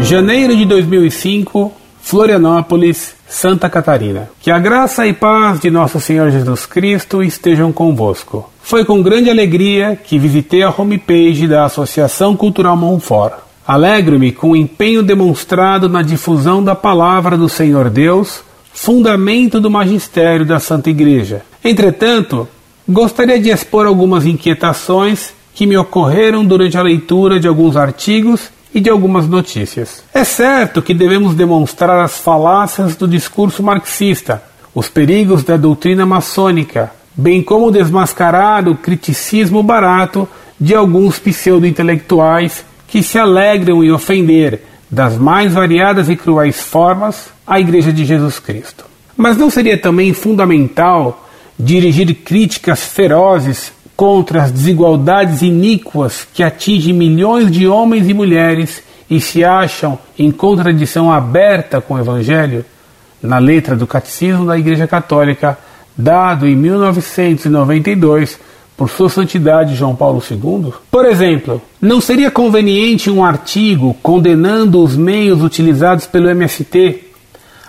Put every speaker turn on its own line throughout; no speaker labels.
Janeiro de 2005, Florianópolis, Santa Catarina. Que a graça e paz de nosso Senhor Jesus Cristo estejam convosco. Foi com grande alegria que visitei a homepage da Associação Cultural Monfort. Alegro-me com o empenho demonstrado na difusão da palavra do Senhor Deus, fundamento do magistério da Santa Igreja. Entretanto, gostaria de expor algumas inquietações que me ocorreram durante a leitura de alguns artigos e de algumas notícias. É certo que devemos demonstrar as falácias do discurso marxista, os perigos da doutrina maçônica, bem como desmascarar o criticismo barato de alguns pseudo-intelectuais que se alegram em ofender, das mais variadas e cruéis formas, a Igreja de Jesus Cristo. Mas não seria também fundamental dirigir críticas ferozes contra as desigualdades iníquas que atingem milhões de homens e mulheres e se acham em contradição aberta com o Evangelho, na letra do Catecismo da Igreja Católica, dado em 1992 por Sua Santidade João Paulo II? Por exemplo, não seria conveniente um artigo condenando os meios utilizados pelo MST,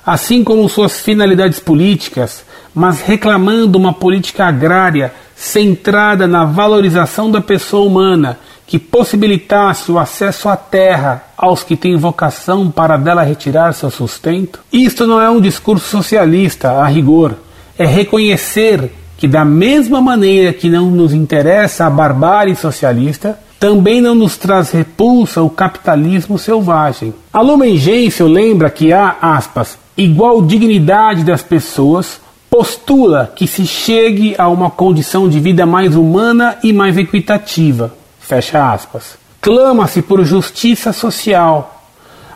assim como suas finalidades políticas, mas reclamando uma política agrária centrada na valorização da pessoa humana, que possibilitasse o acesso à terra aos que têm vocação para dela retirar seu sustento? Isto não é um discurso socialista, a rigor. É reconhecer que, da mesma maneira que não nos interessa a barbárie socialista, também não nos traz repulsa o capitalismo selvagem. A Lumen Gentium lembra que há, aspas, igual dignidade das pessoas postula que se chegue a uma condição de vida mais humana e mais equitativa. Fecha aspas. Clama-se por justiça social.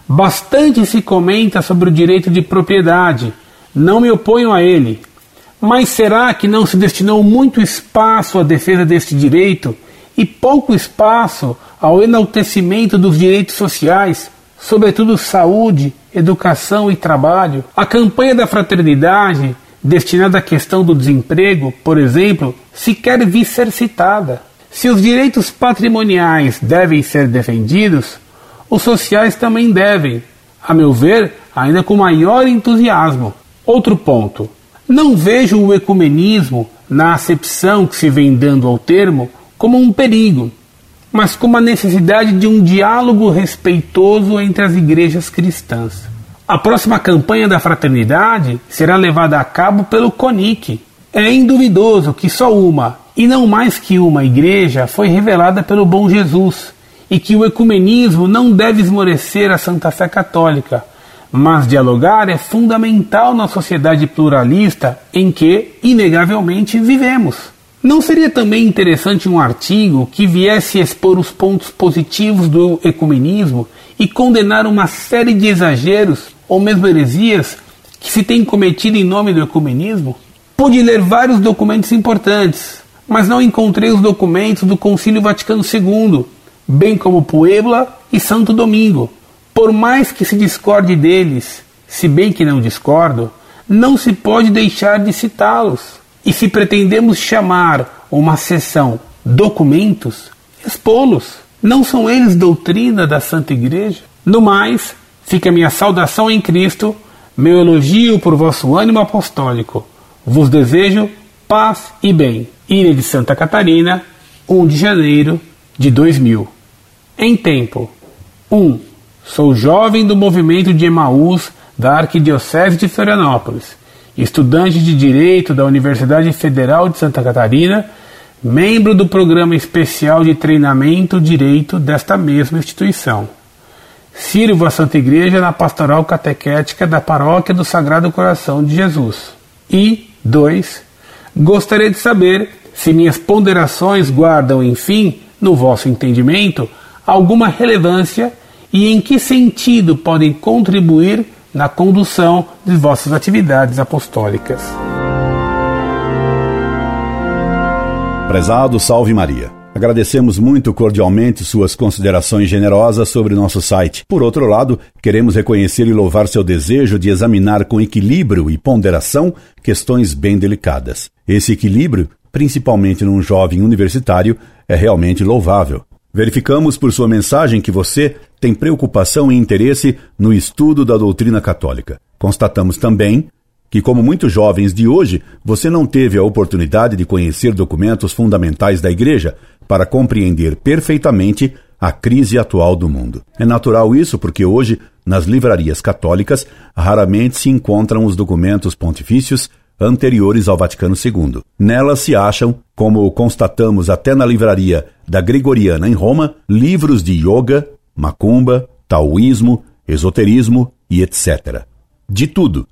Bastante se comenta sobre o direito de propriedade. Não me oponho a ele. Mas será que não se destinou muito espaço à defesa deste direito e pouco espaço ao enaltecimento dos direitos sociais, sobretudo saúde, educação e trabalho? A campanha da fraternidade destinada à questão do desemprego, por exemplo, sequer vi ser citada. Se os direitos patrimoniais devem ser defendidos, os sociais também devem, a meu ver, ainda com maior entusiasmo. Outro ponto: não vejo o ecumenismo, na acepção que se vem dando ao termo, como um perigo, mas como a necessidade de um diálogo respeitoso entre as igrejas cristãs. A próxima campanha da fraternidade será levada a cabo pelo CONIC. É induvidoso que só uma, e não mais que uma, igreja foi revelada pelo bom Jesus, e que o ecumenismo não deve esmorecer a Santa Fé Católica, mas dialogar é fundamental na sociedade pluralista em que, inegavelmente, vivemos. Não seria também interessante um artigo que viesse expor os pontos positivos do ecumenismo e condenar uma série de exageros ou mesmo heresias que se tem cometido em nome do ecumenismo? Pude ler vários documentos importantes, mas não encontrei os documentos do Concílio Vaticano II, bem como Puebla e Santo Domingo. Por mais que se discorde deles, se bem que não discordo, não se pode deixar de citá-los. E se pretendemos chamar uma sessão documentos, expô-los. Não são eles doutrina da Santa Igreja? No mais, Fica minha saudação em Cristo, meu elogio por vosso ânimo apostólico. Vos desejo paz e bem. Ilha de Santa Catarina, 1 de janeiro de 2000. Em tempo: 1. Sou jovem do movimento de Emaús da Arquidiocese de Florianópolis, estudante de Direito da Universidade Federal de Santa Catarina, membro do Programa Especial de Treinamento Direito desta mesma instituição. Sirvo a Santa Igreja na pastoral catequética da Paróquia do Sagrado Coração de Jesus. E 2. Gostaria de saber se minhas ponderações guardam, enfim, no vosso entendimento, alguma relevância e em que sentido podem contribuir na condução de vossas atividades apostólicas.
Prezado Salve Maria. Agradecemos muito cordialmente suas considerações generosas sobre nosso site. Por outro lado, queremos reconhecer e louvar seu desejo de examinar com equilíbrio e ponderação questões bem delicadas. Esse equilíbrio, principalmente num jovem universitário, é realmente louvável. Verificamos por sua mensagem que você tem preocupação e interesse no estudo da doutrina católica. Constatamos também que, como muitos jovens de hoje, você não teve a oportunidade de conhecer documentos fundamentais da Igreja para compreender perfeitamente a crise atual do mundo. É natural isso porque hoje, nas livrarias católicas, raramente se encontram os documentos pontifícios anteriores ao Vaticano II. Nelas se acham, como constatamos até na livraria da Gregoriana em Roma, livros de yoga, macumba, taoísmo, esoterismo e etc. De tudo,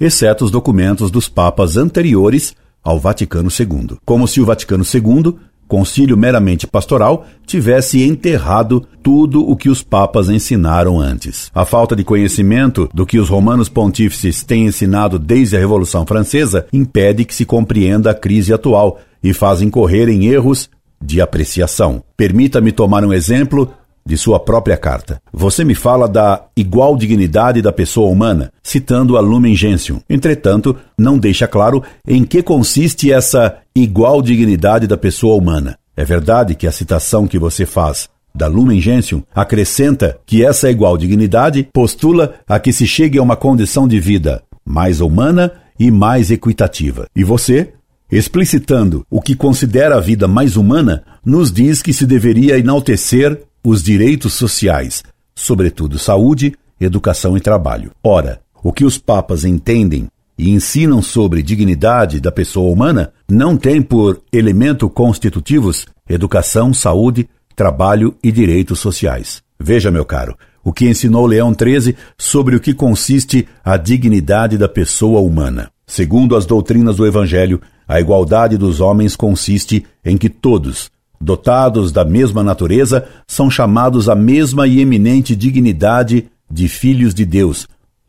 exceto os documentos dos papas anteriores ao Vaticano II. Como se o Vaticano II concílio meramente pastoral, tivesse enterrado tudo o que os papas ensinaram antes. A falta de conhecimento do que os romanos pontífices têm ensinado desde a Revolução Francesa impede que se compreenda a crise atual e faz incorrer em erros de apreciação. Permita-me tomar um exemplo de sua própria carta. Você me fala da igual dignidade da pessoa humana, citando a Lumen Gentium. Entretanto, não deixa claro em que consiste essa igual dignidade da pessoa humana. É verdade que a citação que você faz da Lumen Gentium acrescenta que essa igual dignidade postula a que se chegue a uma condição de vida mais humana e mais equitativa. E você, explicitando o que considera a vida mais humana, nos diz que se deveria enaltecer os direitos sociais, sobretudo saúde, educação e trabalho. Ora, o que os papas entendem e ensinam sobre dignidade da pessoa humana não tem por elemento constitutivos educação, saúde, trabalho e direitos sociais. Veja, meu caro, o que ensinou Leão XIII sobre o que consiste a dignidade da pessoa humana. Segundo as doutrinas do Evangelho, a igualdade dos homens consiste em que todos, dotados da mesma natureza, são chamados à mesma e eminente dignidade de filhos de Deus,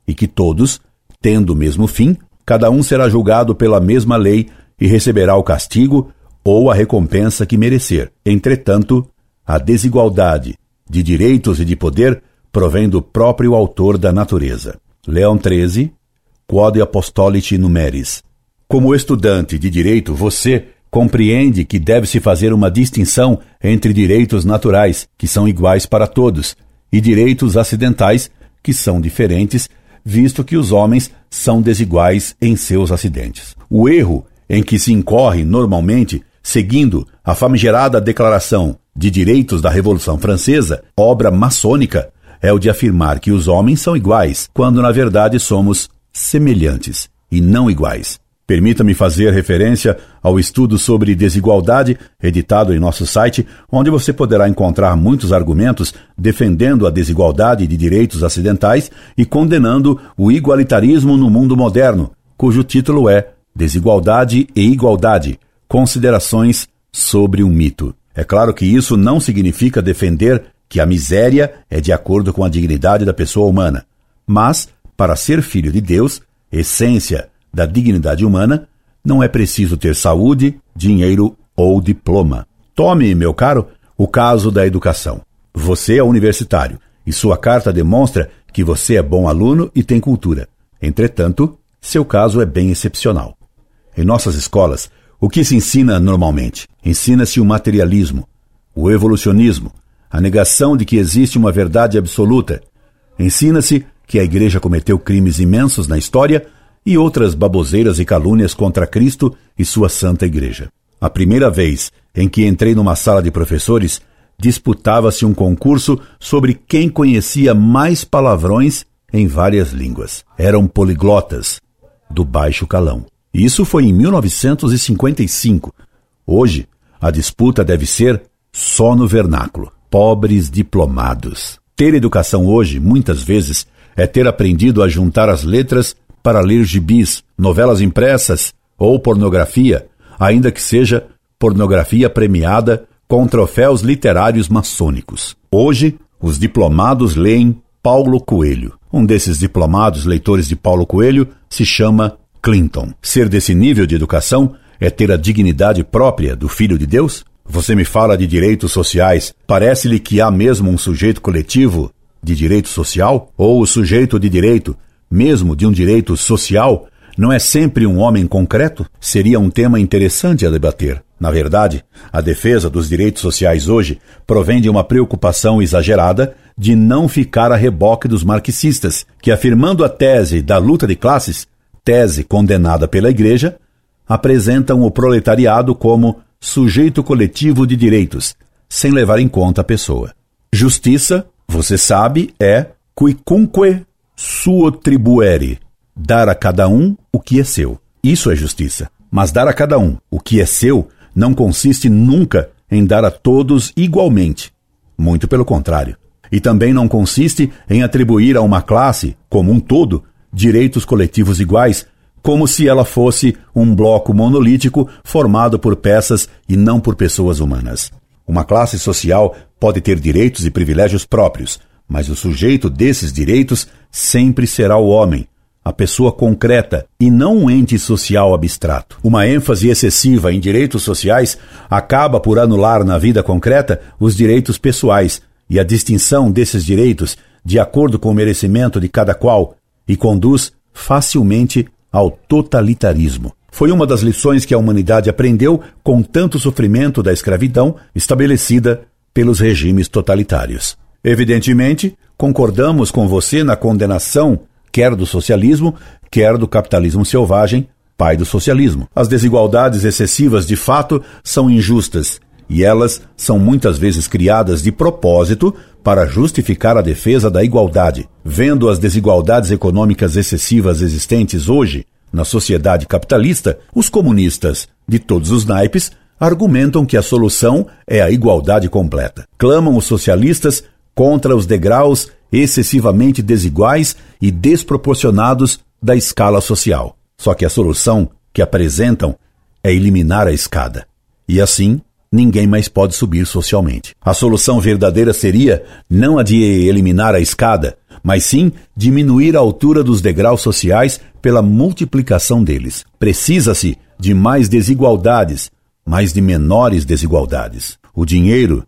e que todos, tendo o mesmo fim, cada um será julgado pela mesma lei e receberá o castigo ou a recompensa que merecer. Entretanto, a desigualdade de direitos e de poder provém do próprio autor da natureza. Leão 13, Quod Apostolici Numeris. Como estudante de direito, você compreende que deve-se fazer uma distinção entre direitos naturais, que são iguais para todos, e direitos acidentais, que são diferentes, visto que os homens são desiguais em seus acidentes. O erro em que se incorre normalmente, seguindo a famigerada Declaração de Direitos da Revolução Francesa, obra maçônica, é o de afirmar que os homens são iguais, quando na verdade somos semelhantes e não iguais. Permita-me fazer referência ao estudo sobre desigualdade, editado em nosso site, onde você poderá encontrar muitos argumentos defendendo a desigualdade de direitos acidentais e condenando o igualitarismo no mundo moderno, cujo título é Desigualdade e Igualdade Considerações sobre um mito. É claro que isso não significa defender que a miséria é de acordo com a dignidade da pessoa humana, mas, para ser filho de Deus, essência, da dignidade humana, não é preciso ter saúde, dinheiro ou diploma. Tome, meu caro, o caso da educação. Você é universitário e sua carta demonstra que você é bom aluno e tem cultura. Entretanto, seu caso é bem excepcional. Em nossas escolas, o que se ensina normalmente? Ensina-se o materialismo, o evolucionismo, a negação de que existe uma verdade absoluta. Ensina-se que a igreja cometeu crimes imensos na história e outras baboseiras e calúnias contra Cristo e sua santa igreja. A primeira vez em que entrei numa sala de professores, disputava-se um concurso sobre quem conhecia mais palavrões em várias línguas. Eram poliglotas, do baixo calão. Isso foi em 1955. Hoje, a disputa deve ser só no vernáculo. Pobres diplomados. Ter educação hoje, muitas vezes, é ter aprendido a juntar as letras para ler gibis, novelas impressas ou pornografia, ainda que seja pornografia premiada com troféus literários maçônicos. Hoje, os diplomados leem Paulo Coelho. Um desses diplomados leitores de Paulo Coelho se chama Clinton. Ser desse nível de educação é ter a dignidade própria do Filho de Deus? Você me fala de direitos sociais. Parece-lhe que há mesmo um sujeito coletivo de direito social? Ou o sujeito de direito mesmo de um direito social, não é sempre um homem concreto? Seria um tema interessante a debater. Na verdade, a defesa dos direitos sociais hoje provém de uma preocupação exagerada de não ficar a reboque dos marxistas, que afirmando a tese da luta de classes, tese condenada pela Igreja, apresentam o proletariado como sujeito coletivo de direitos, sem levar em conta a pessoa. Justiça, você sabe, é quicunque suo tribuere, dar a cada um o que é seu. Isso é justiça. Mas dar a cada um o que é seu não consiste nunca em dar a todos igualmente. Muito pelo contrário. E também não consiste em atribuir a uma classe, como um todo, direitos coletivos iguais, como se ela fosse um bloco monolítico formado por peças e não por pessoas humanas. Uma classe social pode ter direitos e privilégios próprios, mas o sujeito desses direitos sempre será o homem, a pessoa concreta e não um ente social abstrato. Uma ênfase excessiva em direitos sociais acaba por anular na vida concreta os direitos pessoais e a distinção desses direitos de acordo com o merecimento de cada qual e conduz facilmente ao totalitarismo. Foi uma das lições que a humanidade aprendeu com tanto sofrimento da escravidão estabelecida pelos regimes totalitários. Evidentemente, concordamos com você na condenação quer do socialismo, quer do capitalismo selvagem, pai do socialismo. As desigualdades excessivas de fato são injustas e elas são muitas vezes criadas de propósito para justificar a defesa da igualdade. Vendo as desigualdades econômicas excessivas existentes hoje na sociedade capitalista, os comunistas de todos os naipes argumentam que a solução é a igualdade completa. Clamam os socialistas contra os degraus excessivamente desiguais e desproporcionados da escala social. Só que a solução que apresentam é eliminar a escada. E assim, ninguém mais pode subir socialmente. A solução verdadeira seria não a de eliminar a escada, mas sim diminuir a altura dos degraus sociais pela multiplicação deles. Precisa-se de mais desigualdades, mas de menores desigualdades. O dinheiro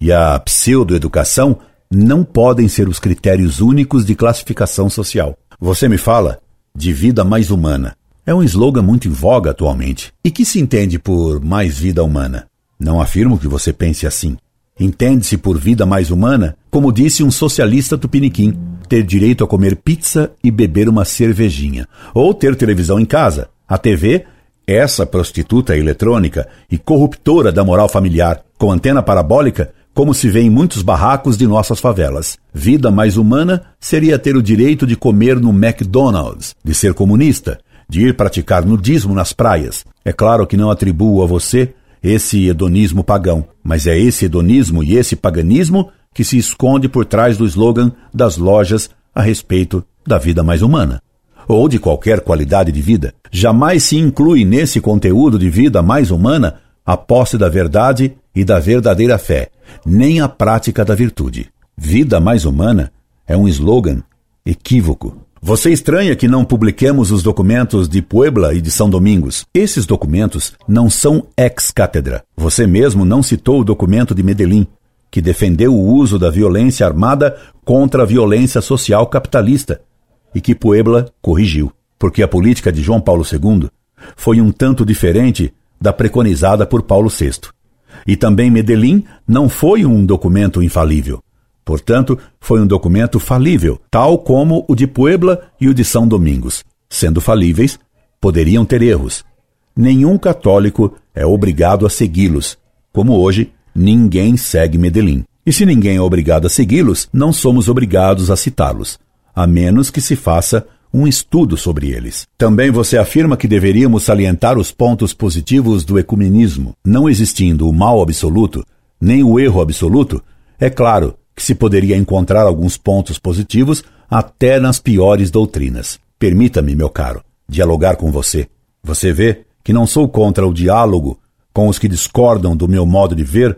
e a pseudoeducação não podem ser os critérios únicos de classificação social. Você me fala de vida mais humana. É um slogan muito em voga atualmente. E que se entende por mais vida humana? Não afirmo que você pense assim. Entende-se por vida mais humana, como disse um socialista tupiniquim, ter direito a comer pizza e beber uma cervejinha, ou ter televisão em casa. A TV, essa prostituta eletrônica e corruptora da moral familiar, com antena parabólica, como se vê em muitos barracos de nossas favelas. Vida mais humana seria ter o direito de comer no McDonald's, de ser comunista, de ir praticar nudismo nas praias. É claro que não atribuo a você esse hedonismo pagão, mas é esse hedonismo e esse paganismo que se esconde por trás do slogan das lojas a respeito da vida mais humana ou de qualquer qualidade de vida. Jamais se inclui nesse conteúdo de vida mais humana a posse da verdade e da verdadeira fé, nem a prática da virtude. Vida mais humana é um slogan equívoco. Você estranha que não publiquemos os documentos de Puebla e de São Domingos. Esses documentos não são ex-cátedra. Você mesmo não citou o documento de Medellín, que defendeu o uso da violência armada contra a violência social capitalista e que Puebla corrigiu, porque a política de João Paulo II foi um tanto diferente da preconizada por Paulo VI. E também Medellín não foi um documento infalível. Portanto, foi um documento falível, tal como o de Puebla e o de São Domingos. Sendo falíveis, poderiam ter erros. Nenhum católico é obrigado a segui-los, como hoje ninguém segue Medellín. E se ninguém é obrigado a segui-los, não somos obrigados a citá-los, a menos que se faça um estudo sobre eles. Também você afirma que deveríamos salientar os pontos positivos do ecumenismo. Não existindo o mal absoluto, nem o erro absoluto, é claro que se poderia encontrar alguns pontos positivos até nas piores doutrinas. Permita-me, meu caro, dialogar com você. Você vê que não sou contra o diálogo com os que discordam do meu modo de ver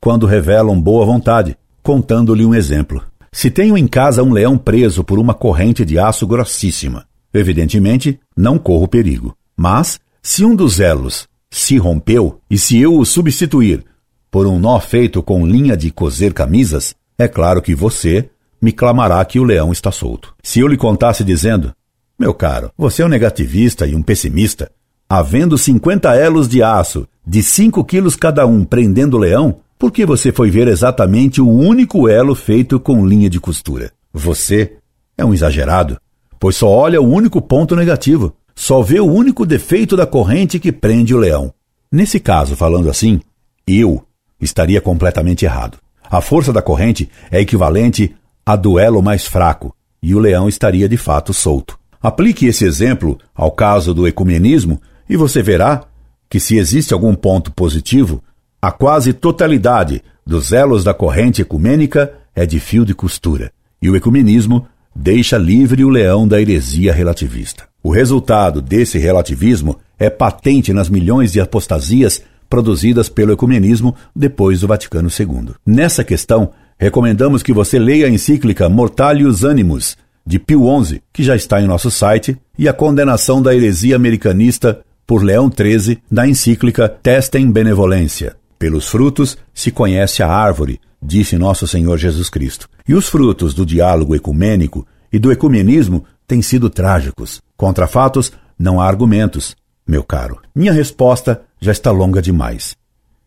quando revelam boa vontade, contando-lhe um exemplo. Se tenho em casa um leão preso por uma corrente de aço grossíssima, evidentemente não corro perigo. Mas, se um dos elos se rompeu e se eu o substituir por um nó feito com linha de coser camisas, é claro que você me clamará que o leão está solto. Se eu lhe contasse dizendo, meu caro, você é um negativista e um pessimista, havendo 50 elos de aço de 5 quilos cada um prendendo o leão, porque você foi ver exatamente o único elo feito com linha de costura. Você é um exagerado, pois só olha o único ponto negativo, só vê o único defeito da corrente que prende o leão. Nesse caso, falando assim, eu estaria completamente errado. A força da corrente é equivalente a duelo mais fraco, e o leão estaria de fato solto. Aplique esse exemplo ao caso do ecumenismo e você verá que se existe algum ponto positivo, a quase totalidade dos elos da corrente ecumênica é de fio de costura, e o ecumenismo deixa livre o leão da heresia relativista. O resultado desse relativismo é patente nas milhões de apostasias produzidas pelo ecumenismo depois do Vaticano II. Nessa questão, recomendamos que você leia a encíclica Mortalius Animus, de Pio XI, que já está em nosso site, e a condenação da heresia americanista por Leão XIII na encíclica Testem Benevolência. Pelos frutos se conhece a árvore, disse nosso Senhor Jesus Cristo. E os frutos do diálogo ecumênico e do ecumenismo têm sido trágicos. Contra fatos, não há argumentos, meu caro. Minha resposta já está longa demais.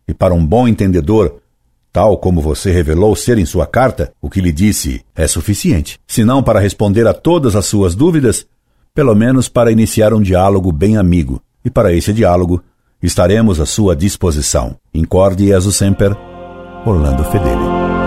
E para um bom entendedor, tal como você revelou ser em sua carta, o que lhe disse é suficiente. Se não para responder a todas as suas dúvidas, pelo menos para iniciar um diálogo bem amigo. E para esse diálogo, estaremos à sua disposição. Incorde Jesus Semper, Orlando Fedeli.